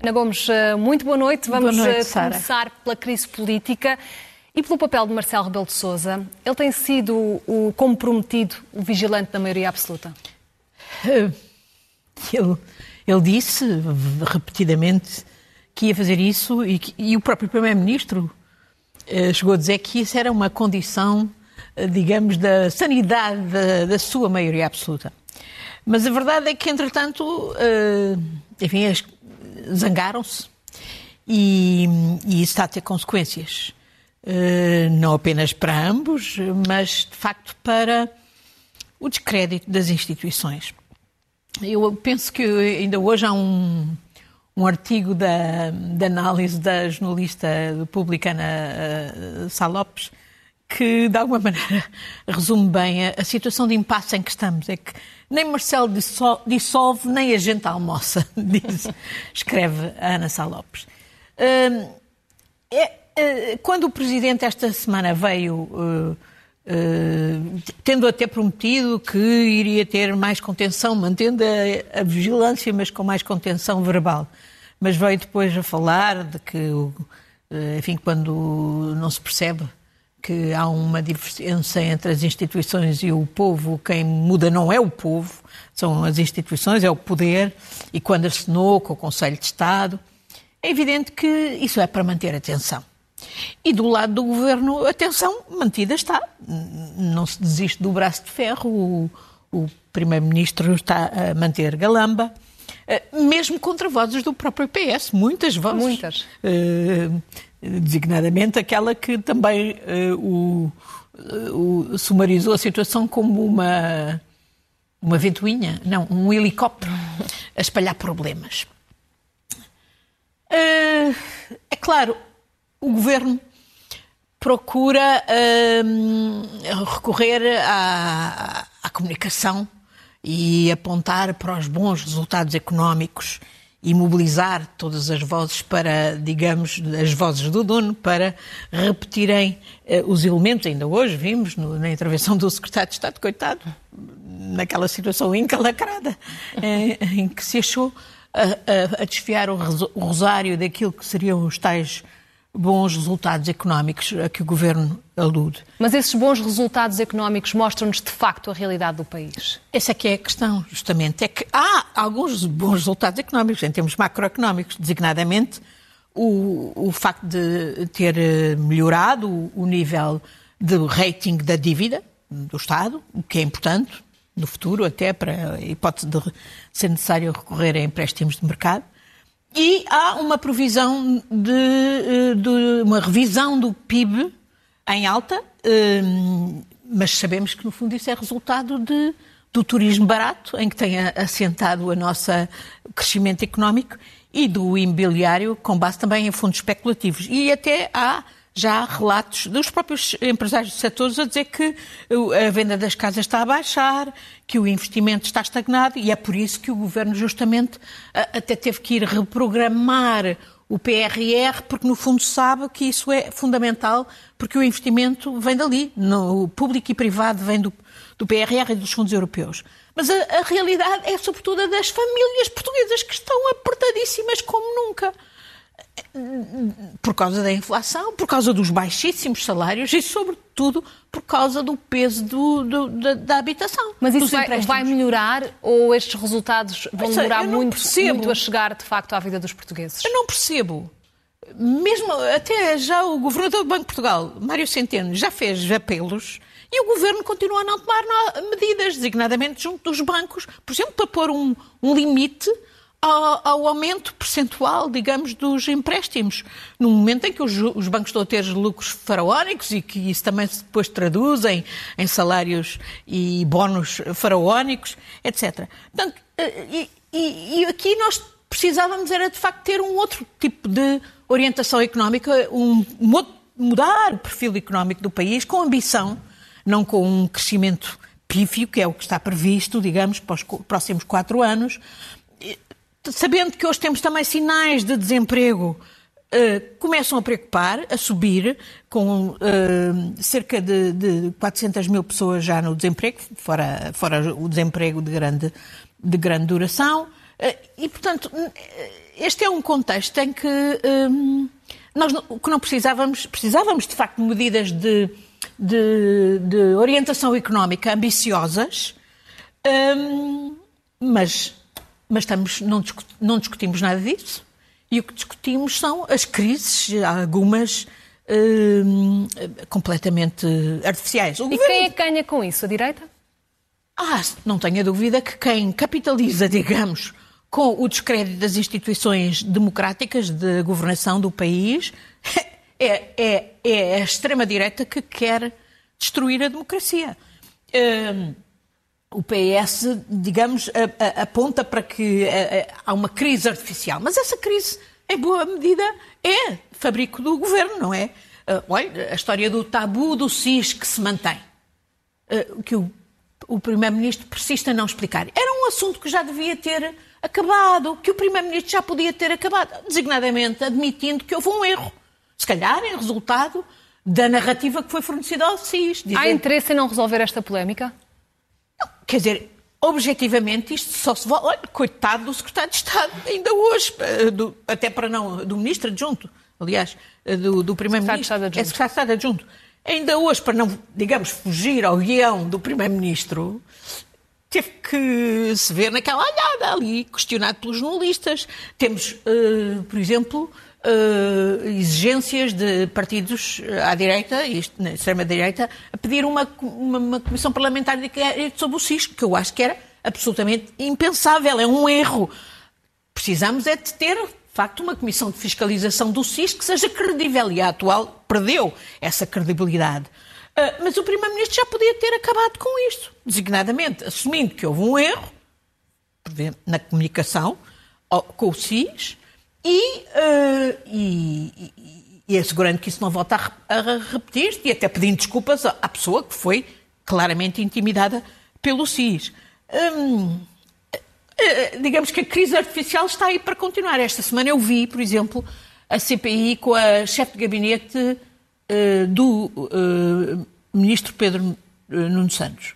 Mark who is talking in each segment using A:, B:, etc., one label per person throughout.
A: Ana Gomes, eh, muito boa noite. Vamos boa noite, eh, começar pela crise política e pelo papel de Marcelo Rebelo de Sousa. Ele tem sido o comprometido, o vigilante da maioria absoluta?
B: Eh, ele, ele disse repetidamente que ia fazer isso e, que, e o próprio Primeiro-Ministro chegou a dizer que isso era uma condição, digamos, da sanidade da, da sua maioria absoluta. Mas a verdade é que, entretanto, enfim, as, zangaram-se e, e, isso está a ter consequências. Não apenas para ambos, mas de facto para o descrédito das instituições. Eu penso que ainda hoje há um, um artigo da, da análise da jornalista publicana uh, Sá Lopes que, de alguma maneira, resume bem a, a situação de impasse em que estamos. É que nem Marcelo dissolve, nem a gente almoça, diz, escreve a Ana Sá Lopes. Uh, é, uh, quando o Presidente esta semana veio, uh, tendo até prometido que iria ter mais contenção, mantendo a, a, vigilância, mas com mais contenção verbal, mas veio depois a falar de que, enfim, quando não se percebe que há uma diferença entre as instituições e o povo. Quem muda não é o povo, são as instituições, é o poder. E quando assinou com o Conselho de Estado, é evidente que isso é para manter a tensão. E do lado do governo, a tensão mantida está. Não se desiste do braço de ferro. O, o primeiro-ministro está a manter galamba eh, mesmo contra vozes do próprio PS, muitas vozes.
A: Muitas.
B: Uh, designadamente aquela que também uh, o, uh, sumarizou a situação como uma, uma ventoinha, não, um helicóptero a espalhar problemas. Uh, é claro, o governo procura recorrer à, à comunicação e apontar para os bons resultados económicos e mobilizar todas as vozes para, digamos, as vozes do dono para repetirem eh, os elementos. Ainda hoje vimos no, na intervenção do secretário de Estado, coitado, naquela situação encalacrada eh, em que se achou a, a, a desfiar o, o rosário daquilo que seriam os tais bons resultados económicos a que o governo alude.
A: Mas esses bons resultados económicos mostram-nos de facto a realidade do país?
B: Essa é que é a questão, justamente. É que há alguns bons resultados económicos, em termos macroeconómicos, designadamente o, o facto de ter eh, melhorado o, o nível de rating da dívida do Estado, o que é importante no futuro, até para a hipótese de ser necessário recorrer a empréstimos de mercado. E há uma provisão de, eh, de uma revisão do PIB em alta, eh, mas sabemos que no fundo isso é resultado de, do turismo barato, em que tem assentado a nossa crescimento económico, e do imobiliário com base também em fundos especulativos. E até há já há relatos dos próprios empresários do setor a dizer que a venda das casas está a baixar, que o investimento está estagnado e é por isso que o governo justamente até teve que ir reprogramar o PRR, porque no fundo sabe que isso é fundamental, porque o investimento vem dali, no público e privado vem do, do PRR e dos fundos europeus. Mas a, a realidade é sobretudo a das famílias portuguesas que estão apertadíssimas como nunca por causa da inflação, por causa dos baixíssimos salários e, sobretudo, por causa do peso do, do, da, da, habitação.
A: Mas isso vai, vai, melhorar ou estes resultados vão demorar muito, muito a chegar, de facto, à vida dos portugueses?
B: Eu não percebo. Mesmo até já o governador do Banco de Portugal, Mário Centeno, já fez apelos e o governo continua a não tomar medidas, designadamente junto dos bancos, por exemplo, para pôr um, um limite ao, aumento percentual, digamos, dos empréstimos. No momento em que os, os, bancos estão a ter lucros faraónicos e que isso também depois traduz em, em salários e bónus faraónicos, etc. Portanto, eh, e, e, e, aqui nós precisávamos era, de facto, ter um outro tipo de orientação económica, um, mudar o perfil económico do país com ambição, não com um crescimento pífio, que é o que está previsto, digamos, para os próximos quatro anos, sabendo que hoje temos também sinais de desemprego uh, começam a preocupar, a subir, com uh, cerca de, de 400 mil pessoas já no desemprego, fora, fora o desemprego de grande, de grande duração. Uh, e, portanto, este é um contexto em que nós o que não precisávamos, precisávamos de facto de medidas de, de, de orientação económica ambiciosas, mas, mas estamos, não, não discutimos nada disso. E o que discutimos são as crises, algumas uh, completamente artificiais.
A: O e governo... quem é que ganha com isso? A direita?
B: Ah, não tenha dúvida que quem capitaliza, digamos, com o descrédito das instituições democráticas de governação do país é, é, é a extrema-direita que quer destruir a democracia. Uh, o PS, digamos, aponta para que eh, eh, há uma crise artificial. Mas essa crise, em boa medida, é fabrico do governo, não é? Eh, olha, a história do tabu do SIS que se mantém. Que o, o Primeiro-Ministro persiste a não explicar. Era um assunto que já devia ter acabado, que o Primeiro-Ministro já podia ter acabado, designadamente admitindo que houve um erro. Se calhar em resultado da narrativa que foi fornecida ao SIS.
A: Dizendo... Há interesse em não resolver esta polémica?
B: Quer dizer, objetivamente, isto só se volta. Olha, coitado do secretário de Estado, ainda hoje, eh, do, até para não. do ministro adjunto, aliás, eh, do, do primeiro-ministro. É secretário de Estado adjunto. Ainda hoje, para não, digamos, fugir ao guião do primeiro-ministro, teve que se ver naquela olhada ali, questionado pelos jornalistas. Temos, uh, por exemplo, uh, exigências de partidos eh, à direita, isto na extrema-direita, a pedir uma, uma, uma, comissão parlamentar de inquérito sobre o SIS, que eu acho que era absolutamente impensável, é um erro. Precisamos é de ter, de facto, uma comissão de fiscalização do SIS que seja credível e a atual perdeu essa credibilidade. Uh, mas o Primeiro-Ministro já podia ter acabado com isto, designadamente, assumindo que houve um erro na comunicação com o SIS, e, uh, e, e, e, assegurando que isso não volta a, repetir-se e até pedindo desculpas à, pessoa que foi claramente intimidada pelo SIS. Hum, uh, digamos que a crise artificial está aí para continuar. Esta semana eu vi, por exemplo, a CPI com a chefe de gabinete uh, do ministro Pedro Nuno Santos,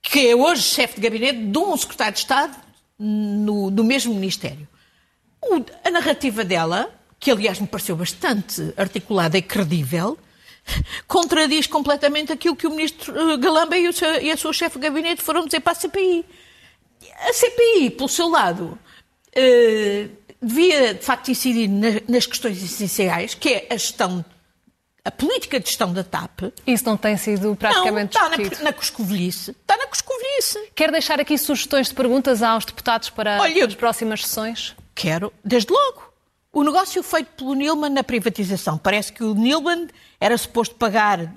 B: que é hoje chefe de gabinete de um secretário de Estado no, do mesmo ministério a narrativa dela, que aliás me pareceu bastante articulada e credível, contradiz completamente aquilo que o ministro eh, Galamba e, seu, e a sua chefe de gabinete foram dizer para a CPI. A CPI, pelo seu lado, eh, devia de facto incidir nas questões essenciais, que é a gestão, a política de gestão da TAP.
A: Isso não tem sido praticamente
B: não, está discutido. na, na coscovilhice. Está na coscovilhice.
A: Quer deixar aqui sugestões de perguntas aos deputados para Olha, as próximas sessões?
B: Quero, desde logo. O negócio feito pelo Nilman na privatização. Parece que o Nilman era suposto pagar uh,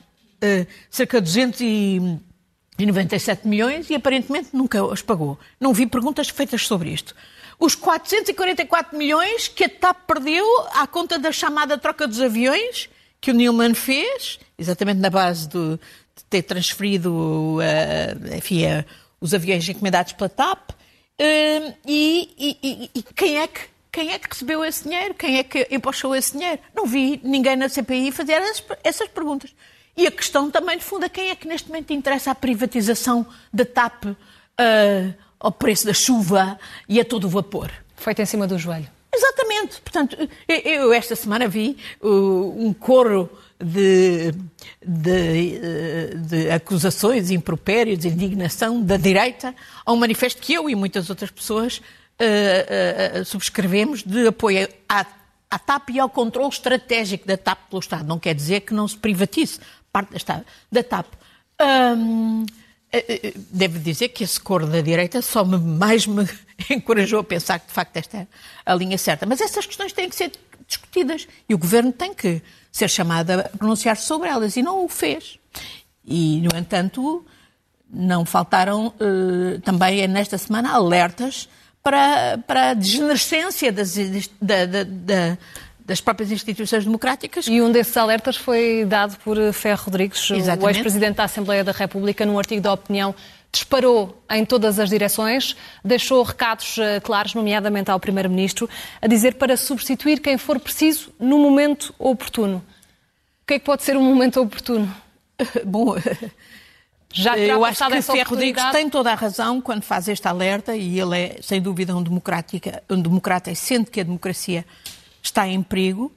B: cerca de 297 milhões e aparentemente nunca os pagou. Não vi perguntas feitas sobre isto. Os 444 milhões que a TAP perdeu à conta da chamada troca dos aviões que o Nilman fez, exatamente na base do, de ter transferido uh, enfim, uh, os aviões encomendados pela TAP. Uh, e, e, e, quem, é que, quem é que recebeu esse dinheiro? Quem é que empochou esse dinheiro? Não vi ninguém na CPI fazer essas, essas perguntas. E a questão também de fundo é quem é que neste momento interessa a privatização da TAP uh, ao preço da chuva e a todo o vapor.
A: Feito em cima do joelho.
B: Exatamente. Portanto, eu esta semana vi uh, um coro de, de, eh, de acusações, impropérios, de indignação da direita a um manifesto que eu e muitas outras pessoas uh, uh, subscrevemos de apoio à, à TAP e ao controle estratégico da TAP pelo Estado. Não quer dizer que não se privatize parte da, da TAP. Um, Devo dizer que esse coro da direita só me, mais me encorajou a pensar que de facto esta é a linha certa. Mas essas questões têm que ser discutidas e o governo tem que ser chamado a pronunciar-se sobre elas e não o fez. E, no entanto, não faltaram uh, também nesta semana alertas para, para a degenerescência das, da, da, da, das próprias instituições democráticas.
A: E um desses alertas foi dado por Ferro Rodrigues, Exatamente. o ex-presidente da Assembleia da República, num artigo da opinião disparou em todas as direções, deixou recados uh, claros, nomeadamente ao Primeiro-Ministro, a dizer para substituir quem for preciso no momento oportuno. O que é que pode ser um momento oportuno?
B: Bom, já eu acho que Ferro Rodrigues tem toda a razão quando faz este alerta e ele é, sem dúvida, um, democrática, um democrata e sente que a democracia está em perigo.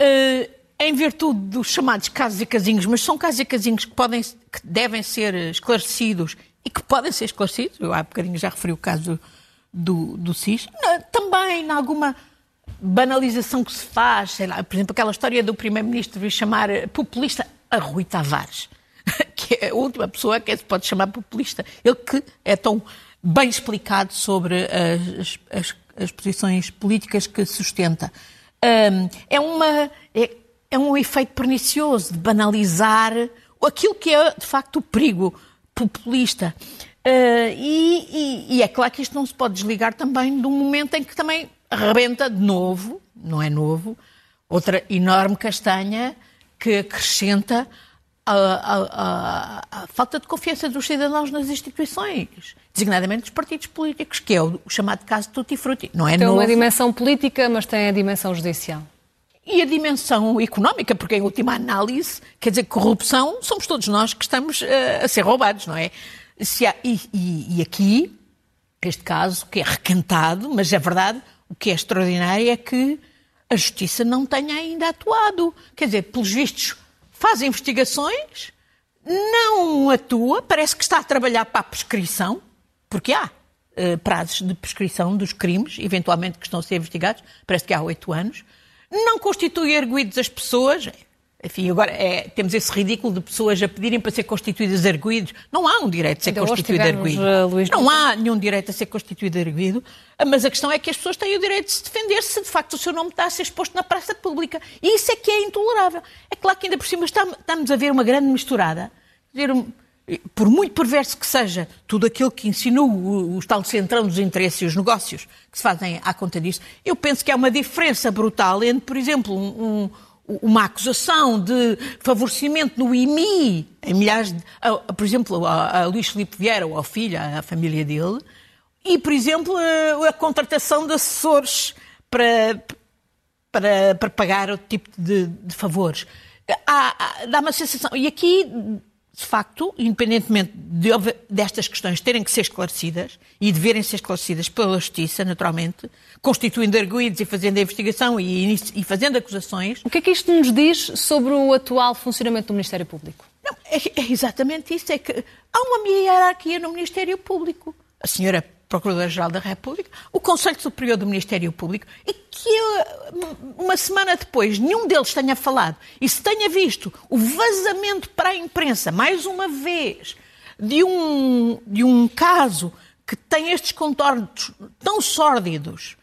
B: Uh, em virtude dos chamados casos e casinhos, mas são casos e casinhos que, podem, que devem ser esclarecidos e que podem ser esclarecidos. Eu há bocadinho já referi o caso do, do CIS. Também, em alguma banalização que se faz, sei lá, por exemplo, aquela história do Primeiro-Ministro vir chamar populista a Rui Tavares, que é a última pessoa que se pode chamar populista. Ele que é tão bem explicado sobre as, as, as posições políticas que sustenta. Um, é uma. É, é um efeito pernicioso de banalizar aquilo que é, de facto, o perigo populista. Uh, e, e, e, é claro que isto não se pode desligar também de um momento em que também arrebenta de novo, não é novo, outra enorme castanha que acrescenta a, a, a, a, falta de confiança dos cidadãos nas instituições, designadamente dos partidos políticos, que é o, o chamado caso Tutti Frutti. Não é
A: tem
B: novo.
A: uma dimensão política, mas tem a dimensão judicial
B: e a dimensão económica, porque em última análise, quer dizer, corrupção, somos todos nós que estamos uh, a ser roubados, não é? Há, e, e, e, aqui, este caso, que é recantado, mas é verdade, o que é extraordinário é que a Justiça não tenha ainda atuado. Quer dizer, pelos vistos, faz investigações, não atua, parece que está a trabalhar para a prescrição, porque há uh, prazos de prescrição dos crimes, eventualmente, que estão a ser investigados, parece que há oito anos, não constitui arguídos as pessoas. Enfim, agora é, temos esse ridículo de pessoas a pedirem para ser constituídas arguídos. Não há um direito a ser Ainda constituído arguído. Uh, não há nenhum direito a ser constituído arguído, mas a questão é que as pessoas têm o direito de se defender se de facto o seu nome está a ser exposto na praça pública. E isso é que é intolerável. É claro que ainda por cima estamos a ver uma grande misturada. Dizer, por muito perverso que seja tudo aquilo que ensinou o, tal centrão dos interesses e os negócios que se fazem à conta disso, eu penso que há uma diferença brutal entre, por exemplo, um, um, uma acusação de favorecimento no IMI, em milhares de, a, a, por exemplo, a, a Luís Filipe Vieira ou ao filho, à família dele, e, por exemplo, a, a contratação de assessores para, para, para pagar outro tipo de, de favores. Há, há, dá uma sensação. E aqui de facto, independentemente de, destas questões terem que ser esclarecidas e deverem ser esclarecidas pela Justiça, naturalmente, constituindo arguídos e fazendo a investigação e, e, fazendo acusações.
A: O que é que isto nos diz sobre o atual funcionamento do Ministério Público?
B: Não, é, é exatamente isso. É que há uma hierarquia no Ministério Público. A senhora Procurador-Geral da República, o Conselho Superior do Ministério Público, e que uma semana depois nenhum deles tenha falado. E se tenha visto o vazamento para a imprensa, mais uma vez, de um, de um caso que tem estes contornos tão sórdidos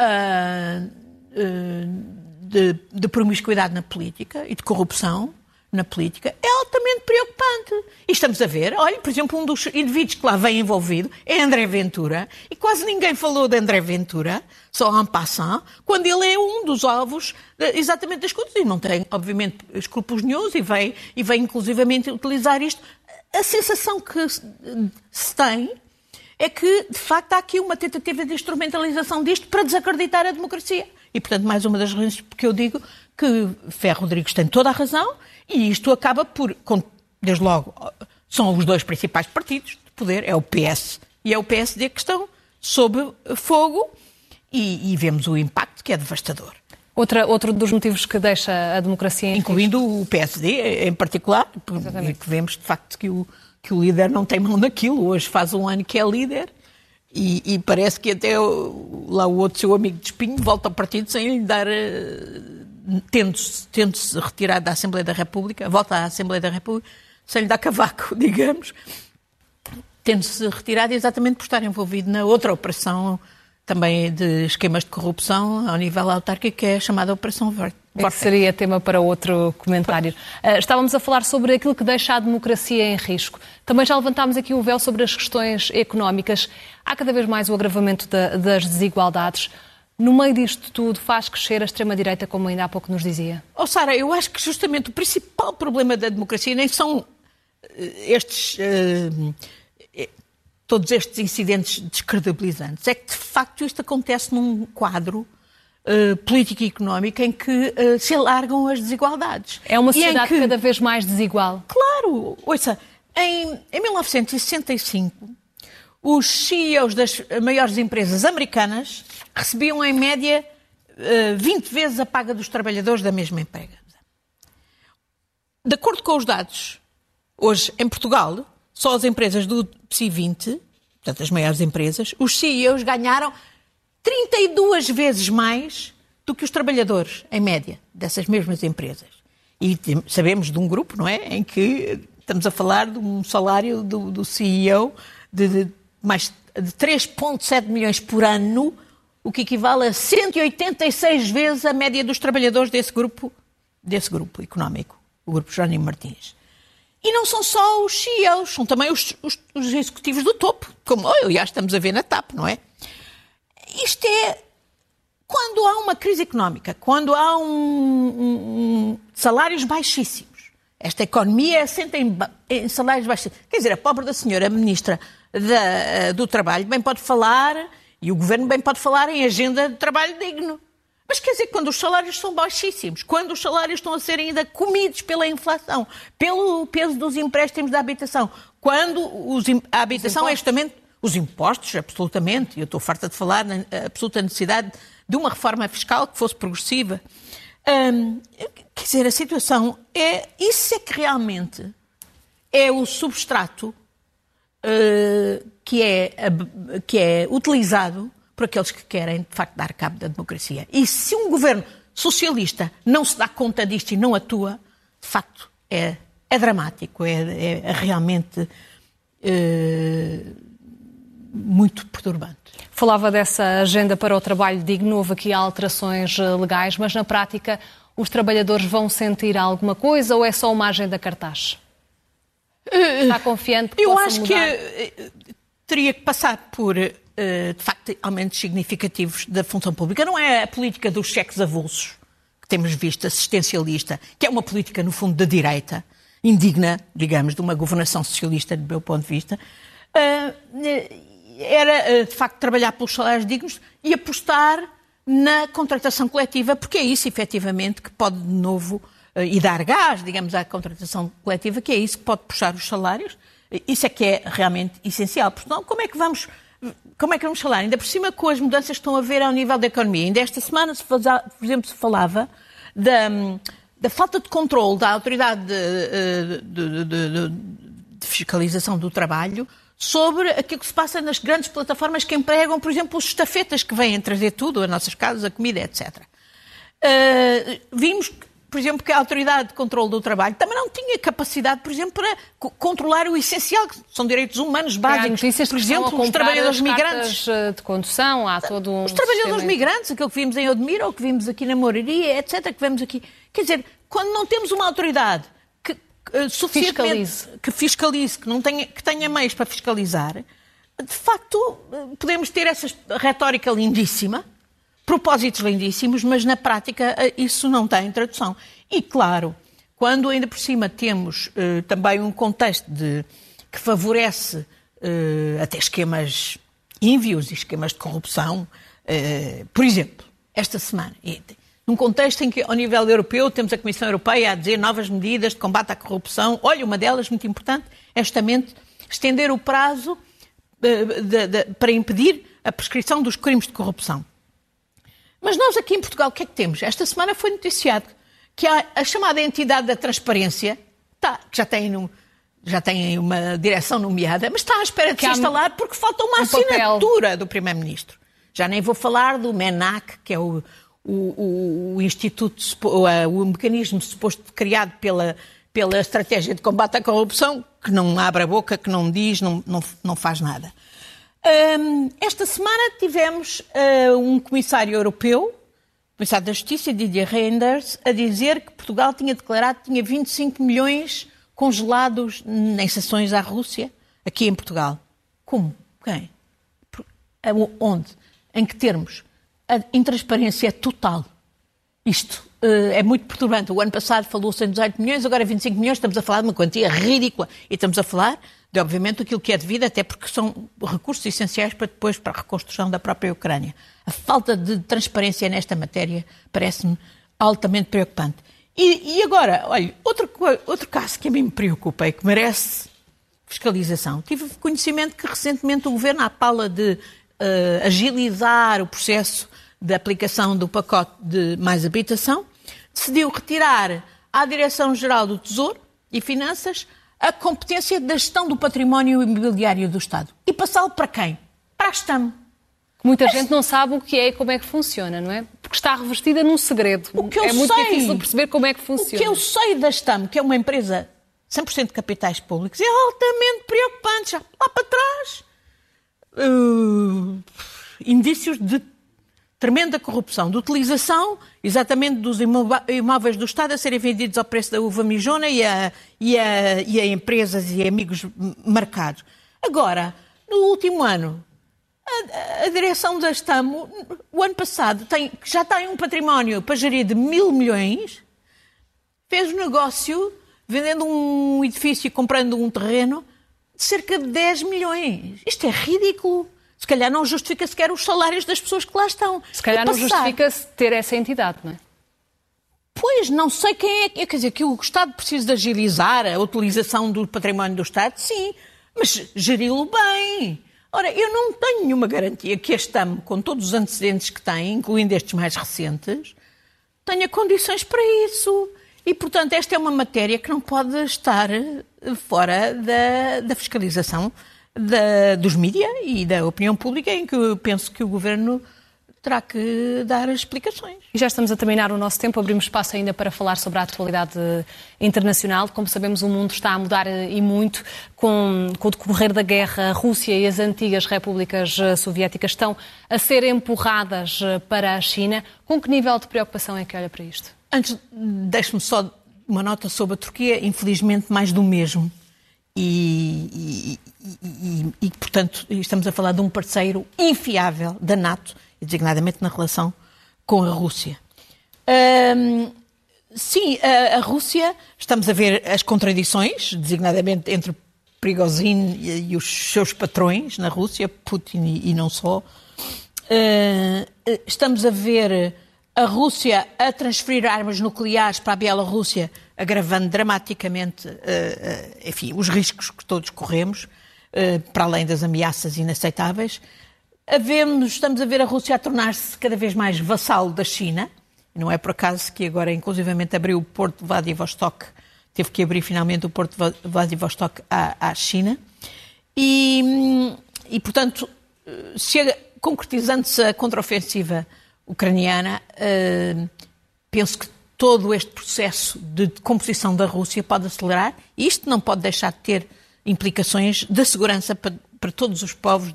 B: uh, uh, de, de promiscuidade na política e de corrupção, na política é altamente preocupante. E estamos a ver, olha, por exemplo, um dos indivíduos que lá vem envolvido é André Ventura, e quase ninguém falou de André Ventura, só en passant, quando ele é um dos alvos exatamente das coisas. E não tem, obviamente, escrúpulos nenhums e vem, e vem inclusivamente utilizar isto. A sensação que se tem é que, de facto, há aqui uma tentativa de instrumentalização disto para desacreditar a democracia. E, portanto, mais uma das razões porque eu digo que Ferro Rodrigues tem toda a razão e isto acaba por, desde logo, são os dois principais partidos de poder, é o PS e é o PSD que estão sob fogo e, e vemos o impacto que é devastador.
A: Outra, outro dos motivos que deixa a democracia em
B: Incluindo risco. o PSD em particular, Exatamente. porque vemos de facto que o, que o líder não tem mão naquilo. Hoje faz um ano que é líder e, e parece que até o, lá o outro seu amigo de espinho volta ao partido sem lhe dar uh, tendo-se tendo retirado da Assembleia da República, volta à Assembleia da República, sem lhe dar cavaco, digamos, tendo-se retirado exatamente por estar envolvido na outra operação também de esquemas de corrupção ao nível autárquico, que é a chamada Operação Verde.
A: Seria tema para outro comentário. Uh, estávamos a falar sobre aquilo que deixa a democracia em risco. Também já levantámos aqui o véu sobre as questões económicas. Há cada vez mais o agravamento da, das desigualdades no meio disto tudo, faz crescer a extrema-direita, como ainda há pouco nos dizia?
B: Oh, Sara, eu acho que justamente o principal problema da democracia nem são eh, estes. Uh, todos estes incidentes descredibilizantes é que, de facto, isto acontece num quadro uh, político e económico em que uh, se alargam as desigualdades.
A: É uma sociedade que, cada vez mais desigual.
B: Claro! Ouça, em, em 1965, os CEOs das maiores empresas americanas recebiam, em média, 20 eh, vezes a paga dos trabalhadores da mesma empresa. De acordo com os dados, hoje em Portugal, só as empresas do PSI 20, portanto as maiores empresas, os CEOs ganharam 32 vezes mais do que os trabalhadores, em média, dessas mesmas empresas. E sabemos de um grupo, não é? Em que estamos a falar de um salário do, do CEO de, de mais de 3,7 milhões por ano, o que equivale a 186 vezes a média dos trabalhadores desse grupo, desse grupo económico, o grupo Jerónimo Martins. E não são só os CEOs, são também os, os, os executivos do topo, como aliás estamos a ver na TAP, não é? Isto é quando há uma crise económica, quando há um, um, um, salários baixíssimos, esta economia assenta em, em, salários baixíssimos. Quer dizer, a pobre da senhora ministra da, eh, do Trabalho bem pode falar, e o governo bem pode falar em agenda de trabalho digno. Mas quer dizer, quando os salários são baixíssimos, quando os salários estão a ser ainda comidos pela inflação, pelo peso dos empréstimos da habitação, quando os, a habitação é justamente os impostos, absolutamente, e eu estou farta de falar na absoluta necessidade de uma reforma fiscal que fosse progressiva. Hum, quer dizer, a situação é. Isso é que realmente é o substrato uh, que, é, que é utilizado por aqueles que querem, de facto, dar cabo da democracia. E se um governo socialista não se dá conta disto e não atua, de facto, é, é dramático, é, é realmente é, muito perturbante.
A: Falava dessa agenda para o trabalho digno, houve aqui alterações eh, legais, mas na prática os trabalhadores vão sentir alguma coisa ou é só uma agenda cartaz? Está confiante que
B: Eu acho
A: mudar?
B: que eh, teria que passar por eh, de facto, aumentos significativos da função pública. Não é a política dos cheques avulsos que temos visto, assistencialista, que é uma política, no fundo, da direita, indigna, digamos, de uma governação socialista, do meu ponto de vista. Eh, era, eh, de facto, trabalhar pelos salários dignos e apostar na contratação coletiva, porque é isso, efetivamente, que pode, de novo, e dar gás, digamos, à contratação coletiva, que é isso que pode puxar os salários. Isso é que é realmente essencial. Porque senão, como é que vamos como é que vamos falar? Ainda por cima com as mudanças que estão a ver ao nível da economia. Ainda esta semana, se por exemplo, se falava da, da falta de controle da autoridade de, de, de, de, fiscalização do trabalho sobre aquilo que se passa nas grandes plataformas que empregam, por exemplo, os estafetas que vêm trazer tudo, as nossas casas, a comida, etc. Uh, vimos por exemplo, que a Autoridade de Controlo do Trabalho também não tinha capacidade, por exemplo, para controlar o essencial, que são direitos humanos básicos.
A: Por exemplo, os trabalhadores migrantes. Eh, de condução, há todo um.
B: Os trabalhadores migrantes, aquilo que vimos em Odmira, ou que vimos aqui na Moraria, etc., que vemos aqui. Quer dizer, quando não temos uma autoridade que uh, fiscalize. que fiscalize, que, não tenha, que tenha meios para fiscalizar, de facto, eh, podemos ter essa retórica lindíssima propósitos lindíssimos, mas na prática eh, isso não tem tradução. E claro, quando ainda por cima temos uh, também um contexto de, que favorece uh, até esquemas ínvios e esquemas de corrupção, por exemplo, esta semana, num contexto em que, ao nível europeu, temos a Comissão Europeia a dizer novas medidas de combate à corrupção. Olha, uma delas, muito importante, é justamente estender o prazo de, de, para impedir a prescrição dos crimes de corrupção. Mas nós aqui em Portugal, o que é que temos? Esta semana foi noticiado que a, a chamada entidade da transparência, tá, que já tem, um, já tem uma direção nomeada, mas está à espera de que se instalar porque falta uma um assinatura papel. do Primeiro-Ministro. Já nem vou falar do MENAC, que é o, o, o Instituto, o, o mecanismo suposto criado pela, pela Estratégia de Combate à Corrupção, que não abre a boca, que não diz, não, não, não faz nada. Um, esta semana tivemos uh, um comissário europeu, comissário da Justiça, Didier Reinders, a dizer que Portugal tinha declarado que tinha 25 milhões congelados em sanções à Rússia, aqui em Portugal. Como? Quem? Onde? Em que termos? A intransparência é total. Isto é muito perturbante. O ano passado falou-se em 18 milhões, agora 25 milhões, estamos a falar de uma quantia ridícula. E estamos a falar de, obviamente, aquilo que é devido, até porque são recursos essenciais para depois para a reconstrução da própria Ucrânia. A falta de transparência nesta matéria parece-me altamente preocupante. E, e, agora, olha, outro, outro caso que a mim me preocupa e que merece fiscalização. Tive conhecimento que recentemente o Governo, à pala de uh, agilizar o processo de aplicação do pacote de mais habitação, decidiu retirar à Direção-Geral do Tesouro e Finanças a competência da gestão do património imobiliário do Estado. E passá-lo para quem? Para a STAM.
A: Muita Mas... gente não sabe o que é e como é que funciona, não é? Porque está revestida num segredo. O que eu é muito sei, difícil perceber como é que funciona.
B: O que eu sei da STAM, que é uma empresa 100% de capitais públicos, é altamente preocupante. Já lá para trás, uh, indícios de tremenda corrupção, de utilização exatamente dos imóveis do Estado a serem vendidos ao preço da uva mijona e a, e a, e a empresas e amigos marcados. Agora, no último ano, a, a direção da Estamo, o ano passado, tem, já tem um património para gerir de mil milhões, fez um negócio vendendo um edifício e comprando um terreno de cerca de 10 milhões. Isto é ridículo se calhar não justifica sequer os salários das pessoas que lá estão.
A: Se calhar não justifica-se ter essa entidade, não é?
B: Pois, não sei quem é. Quer dizer, que o Estado precisa de agilizar a utilização do património do Estado, sim, mas geri-lo bem. Ora, eu não tenho nenhuma garantia que este AMO, com todos os antecedentes que tem, incluindo estes mais recentes, tenha condições para isso. E, portanto, esta é uma matéria que não pode estar fora da, da fiscalização da, dos mídias e da opinião pública, em que eu penso que o governo terá que dar explicações.
A: E já estamos a terminar o nosso tempo, abrimos espaço ainda para falar sobre a atualidade internacional. Como sabemos, o mundo está a mudar eh, e muito com, com o decorrer da guerra. A Rússia e as antigas repúblicas eh, soviéticas estão a ser empurradas eh, para a China. Com que nível de preocupação é que olha para isto?
B: Antes, deixe-me só uma nota sobre a Turquia. Infelizmente, mais do mesmo e, e, e, e, portanto, estamos a falar de um parceiro infiável da NATO, designadamente na relação com a Rússia. Sim, a, a, Rússia, estamos a ver as contradições, designadamente entre Prigozhin e, os seus patrões na Rússia, Putin e, não só. Uh, estamos a ver a Rússia a transferir armas nucleares para a Bielorrússia agravando dramaticamente, eh, eh, enfim, os riscos que todos corremos, para além das ameaças inaceitáveis. Havemos, estamos a ver a Rússia tornar-se cada vez mais vassalo da China. Não é por acaso que agora, inclusivamente, abriu o porto de Vladivostok, teve que abrir finalmente o porto de Vladivostok à, à China. E, hum, e, portanto, concretizando-se a contraofensiva ucraniana, penso que todo este processo de composição da Rússia pode acelerar isto não pode deixar de ter implicações da segurança para, para todos os povos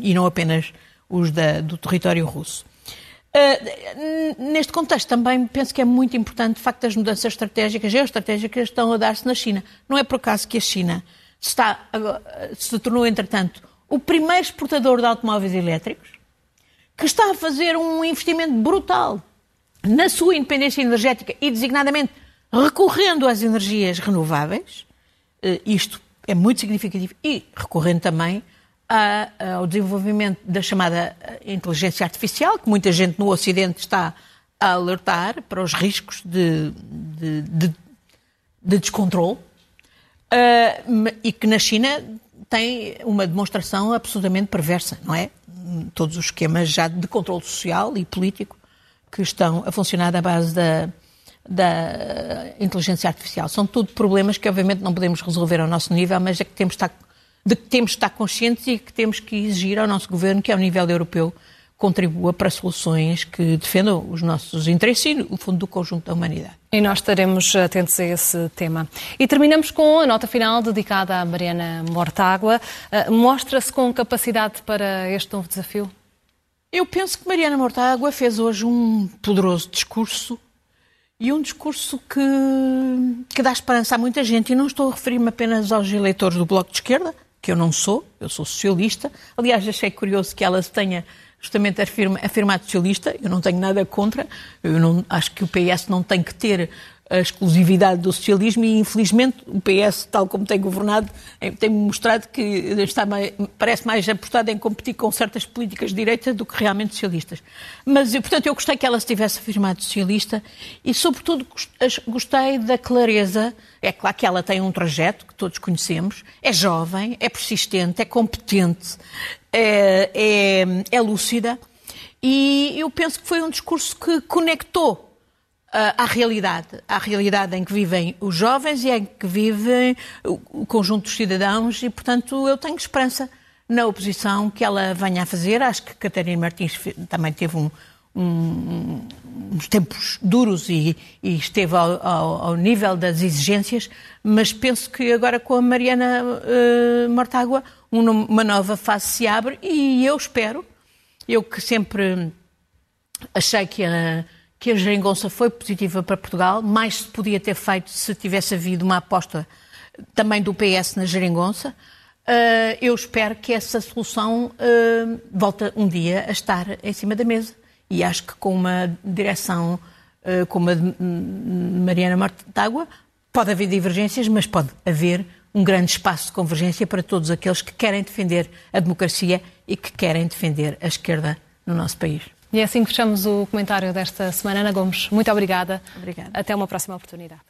B: e não apenas os da, do território russo. Uh, neste contexto também penso que é muito importante de facto as mudanças estratégicas, geoestratégicas estão a dar-se na China. Não é por acaso que a China está, se tornou, entretanto, o primeiro exportador de automóveis elétricos, que está a fazer um investimento brutal na sua independência energética e, designadamente, recorrendo às energias renováveis, eh, isto é muito significativo, e recorrendo também ao desenvolvimento da chamada eh, inteligência artificial, que muita gente no Ocidente está a alertar para os riscos de, de, de, de descontrole, eh, e que na China tem uma demonstração absolutamente perversa, não é? Todos os esquemas já de controle social e político que estão a funcionar à base da, da inteligência artificial. São tudo problemas que, obviamente, não podemos resolver ao nosso nível, mas é que temos de estar, de que temos de estar conscientes e que temos que exigir ao nosso governo que, ao nível europeu, contribua para soluções que defendam os nossos interesses e, no fundo, do conjunto da humanidade.
A: E nós estaremos atentos a esse tema. E terminamos com a nota final dedicada à Mariana Mortágua. Uh, Mostra-se com capacidade para este novo desafio?
B: Eu penso que Mariana Mortágua fez hoje um poderoso discurso e um discurso que, que dá esperança a muita gente. E não estou a referir-me apenas aos eleitores do Bloco de Esquerda, que eu não sou, eu sou socialista. Aliás, achei curioso que ela se tenha justamente afirmado socialista. Eu não tenho nada contra. Eu não, acho que o PS não tem que ter a exclusividade do socialismo e, infelizmente, o PS, tal como tem governado, eh, tem mostrado que está mais, parece mais apostado em competir com certas políticas de direita do que realmente socialistas. Mas, portanto, eu gostei que ela se tivesse afirmado socialista e, sobretudo, gostei da clareza. É claro que ela tem um trajeto que todos conhecemos, é jovem, é persistente, é competente, é, é, é lúcida e eu penso que foi um discurso que conectou à realidade, à realidade em que vivem os jovens e em que vivem o conjunto dos cidadãos e, portanto, eu tenho esperança na oposição que ela venha a fazer. Acho que Catarina Martins também teve um, um, uns tempos duros e, e esteve ao, ao, ao, nível das exigências, mas penso que agora com a Mariana uh, Mortágua uma nova fase se abre e eu espero, eu que sempre achei que a que a geringonça foi positiva para Portugal, mais se podia ter feito se tivesse havido uma aposta também do PS na geringonça. Uh, eu espero que essa solução uh, volte um dia a estar em cima da mesa. E acho que com uma direção uh, como a de Mariana Mortágua, pode haver divergências, mas pode haver um grande espaço de convergência para todos aqueles que querem defender a democracia e que querem defender a esquerda no nosso país.
A: E é assim que fechamos o comentário desta semana. Ana Gomes, muito obrigada.
B: Obrigada.
A: Até uma próxima oportunidade.